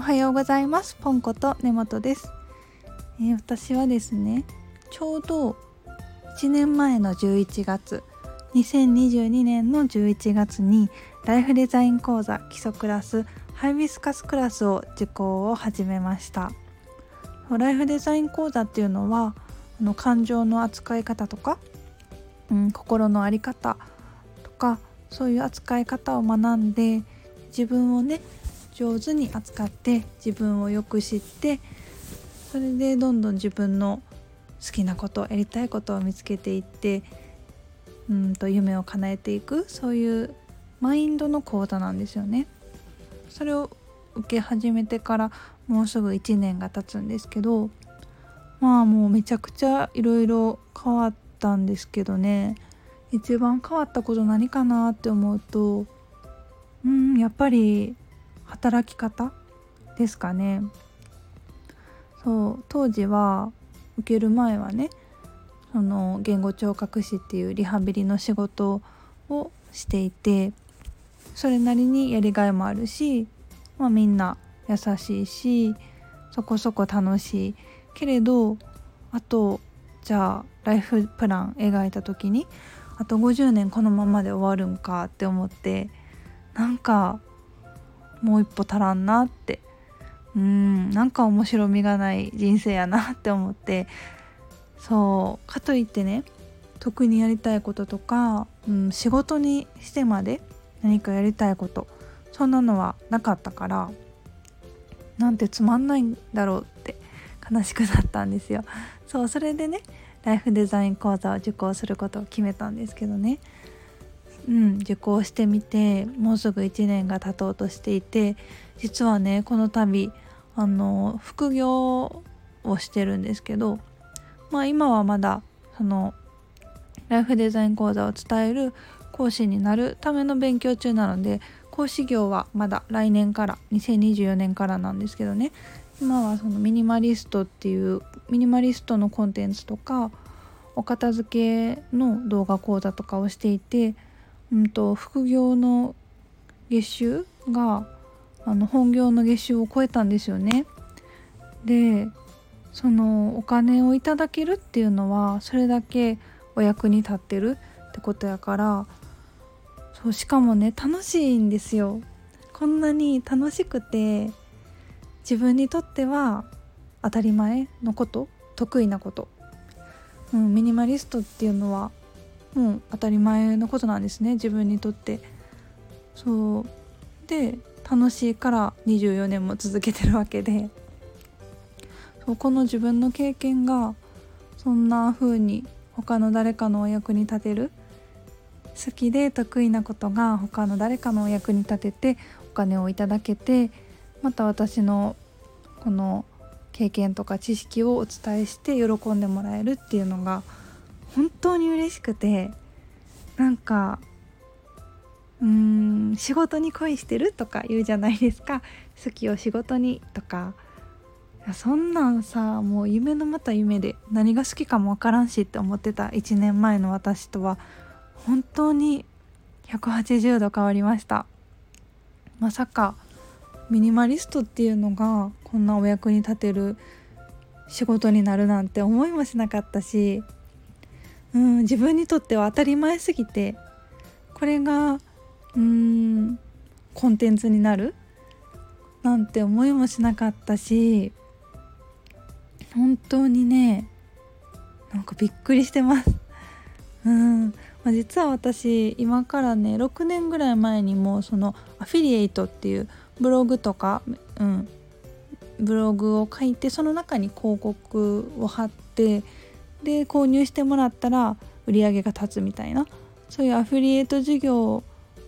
おはようございます。ポンコと根本です、えー、私はですねちょうど1年前の11月2022年の11月にライフデザイン講座基礎クラスハイビスカスクラスを受講を始めました。ライフデザイン講座っていうのはあの感情の扱い方とか、うん、心の在り方とかそういう扱い方を学んで自分をね上手に扱って自分をよく知ってそれでどんどん自分の好きなことやりたいことを見つけていってうんと夢を叶えていくそういうマインドの講座なんですよね。それを受け始めてからもうすぐ1年が経つんですけどまあもうめちゃくちゃいろいろ変わったんですけどね一番変わったこと何かなって思うとうんやっぱり働き方？ですかね。そう当時は受ける前はねその言語聴覚士っていうリハビリの仕事をしていてそれなりにやりがいもあるし、まあ、みんな優しいしそこそこ楽しい。けれどあとじゃあライフプラン描いた時にあと50年このままで終わるんかって思ってなんかもう一歩足らんなって。うんなんか面白みがない人生やなって思って。そうかといってね特にやりたいこととか、うん、仕事にしてまで何かやりたいことそんなのはなかったからなんてつまんないんだろうって悲しくなったんですよ。そうそれでねライフデザイン講座を受講することを決めたんですけどね。うん受講してみてもうすぐ1年が経とうとしていて実はねこの度あの副業をしてるんですけどまあ今はまだそのライフデザイン講座を伝える講師になるための勉強中なので講師業はまだ来年から2024年からなんですけどね。今はそのミニマリストっていうミニマリストのコンテンツとかお片付けの動画講座とかをしていて、うんと、副業の月収があの本業の月収を超えたんですよね。でそのお金をいただけるっていうのはそれだけお役に立ってるってことやからそうしかもね楽しいんですよこんなに楽しくて自分にとっては当たり前のこと得意なこと、うん、ミニマリストっていうのはもう当たり前のことなんですね自分にとって。そう。で楽しいから24年も続けてるわけで。そうこの自分の経験がそんな風に他の誰かのお役に立てる好きで得意なことが他の誰かのお役に立ててお金をいただけてまた私のこの経験とか知識をお伝えして喜んでもらえるっていうのが本当に嬉しくてなんかうーん仕事に恋してるとか言うじゃないですか。好きを仕事にとか。そんなんさもう夢のまた夢で何が好きかもわからんしって思ってた1年前の私とは本当に180度変わりました。まさかミニマリストっていうのがこんなお役に立てる仕事になるなんて思いもしなかったし、うん、自分にとっては当たり前すぎてこれがうんコンテンツになるなんて思いもしなかったし本当にねなんかびっくりしてます。うんまあ、実は私今からね6年ぐらい前にもそのアフィリエイトっていうブログとか、うん、ブログを書いてその中に広告を貼ってで購入してもらったら売り上げが立つみたいな。そういうアフィリエイト事業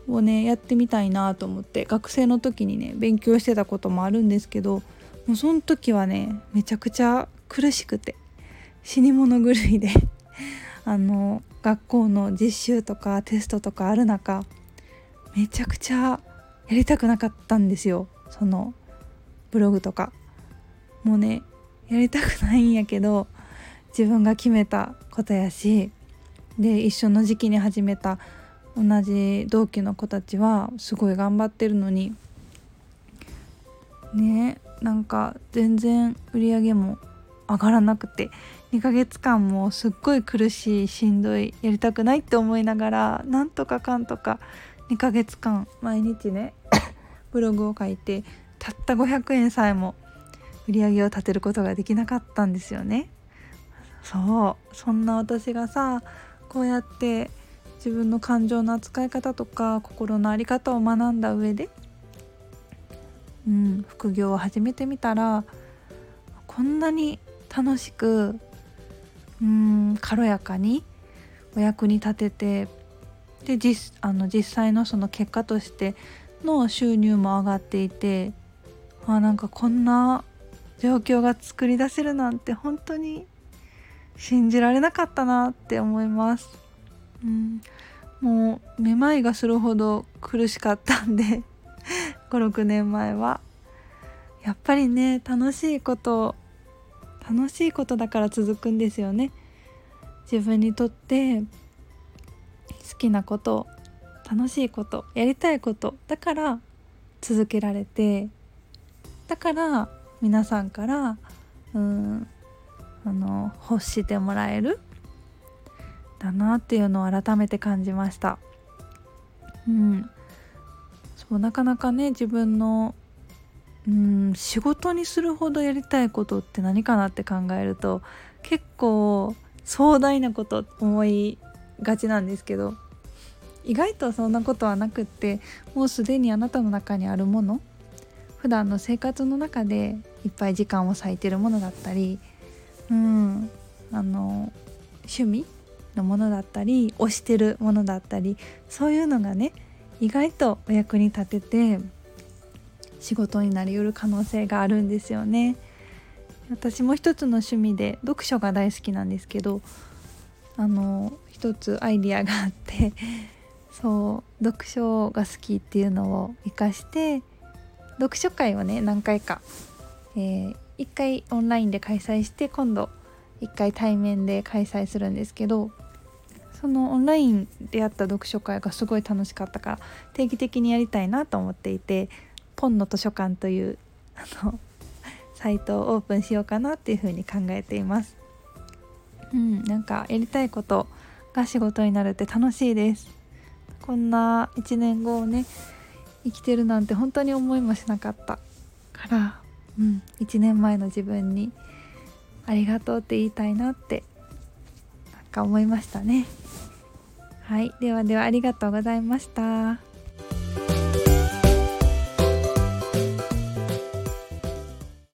をねやってみたいなと思って学生の時にね勉強してたこともあるんですけどもうその時はねめちゃくちゃ苦しくて死に物狂いで あの学校の実習とかテストとかある中めちゃくちゃやりたくなかったんですよ。そのブログとか。もうねやりたくないんやけど自分が決めたことやしで一緒の時期に始めた同じ同期の子たちはすごい頑張ってるのにねなんか全然売り上げも上がらなくて2ヶ月間もすっごい苦しいしんどいやりたくないって思いながらなんとかかんとか2ヶ月間毎日ね ブログを書いてたった500円さえも売り上げを立てることができなかったんですよね。そうそんな私がさこうやって自分の感情の扱い方とか心の在り方を学んだ上で、うん、副業を始めてみたらこんなに楽しくうん軽やかにお役に立ててで実あの実際のその結果としての収入も上がっていてあなんかこんな状況が作り出せるなんて本当に信じられなかったなって思います。うん、もうめまいがするほど苦しかったんで 56年前は。やっぱりね楽しいこと楽しいことだから続くんですよね。自分にとって好きなこと楽しいことやりたいことだから続けられてだから皆さんからうんあの欲してもらえるだなっていうのを改めて感じました。うん、そうなかなかね自分のうん仕事にするほどやりたいことって何かなって考えると結構壮大なこと思いがちなんですけど意外とそんなことはなくってもうすでにあなたの中にあるもの普段の生活の中でいっぱい時間を割いてるものだったりうん。あの趣味のものだったり推してるものだったりそういうのがね意外とお役に立てて仕事になりうる可能性があるんですよね。私も一つの趣味で読書が大好きなんですけどあの一つアイディアがあって そう読書が好きっていうのを生かして読書会をね何回か、えー、1回オンラインで開催して今度1回対面で開催するんですけどそのオンラインでやった読書会がすごい楽しかったから定期的にやりたいなと思っていてポンの図書館というあのサイトをオープンしようかなっていうふうに考えています。うん、なんかやりたいことが仕事になるって楽しいです。こんな1年後をね生きてるなんて本当に思いもしなかったから、うん、1年前の自分にありがとうって言いたいなってなんか思いましたね。はい、ではではありがとうございました。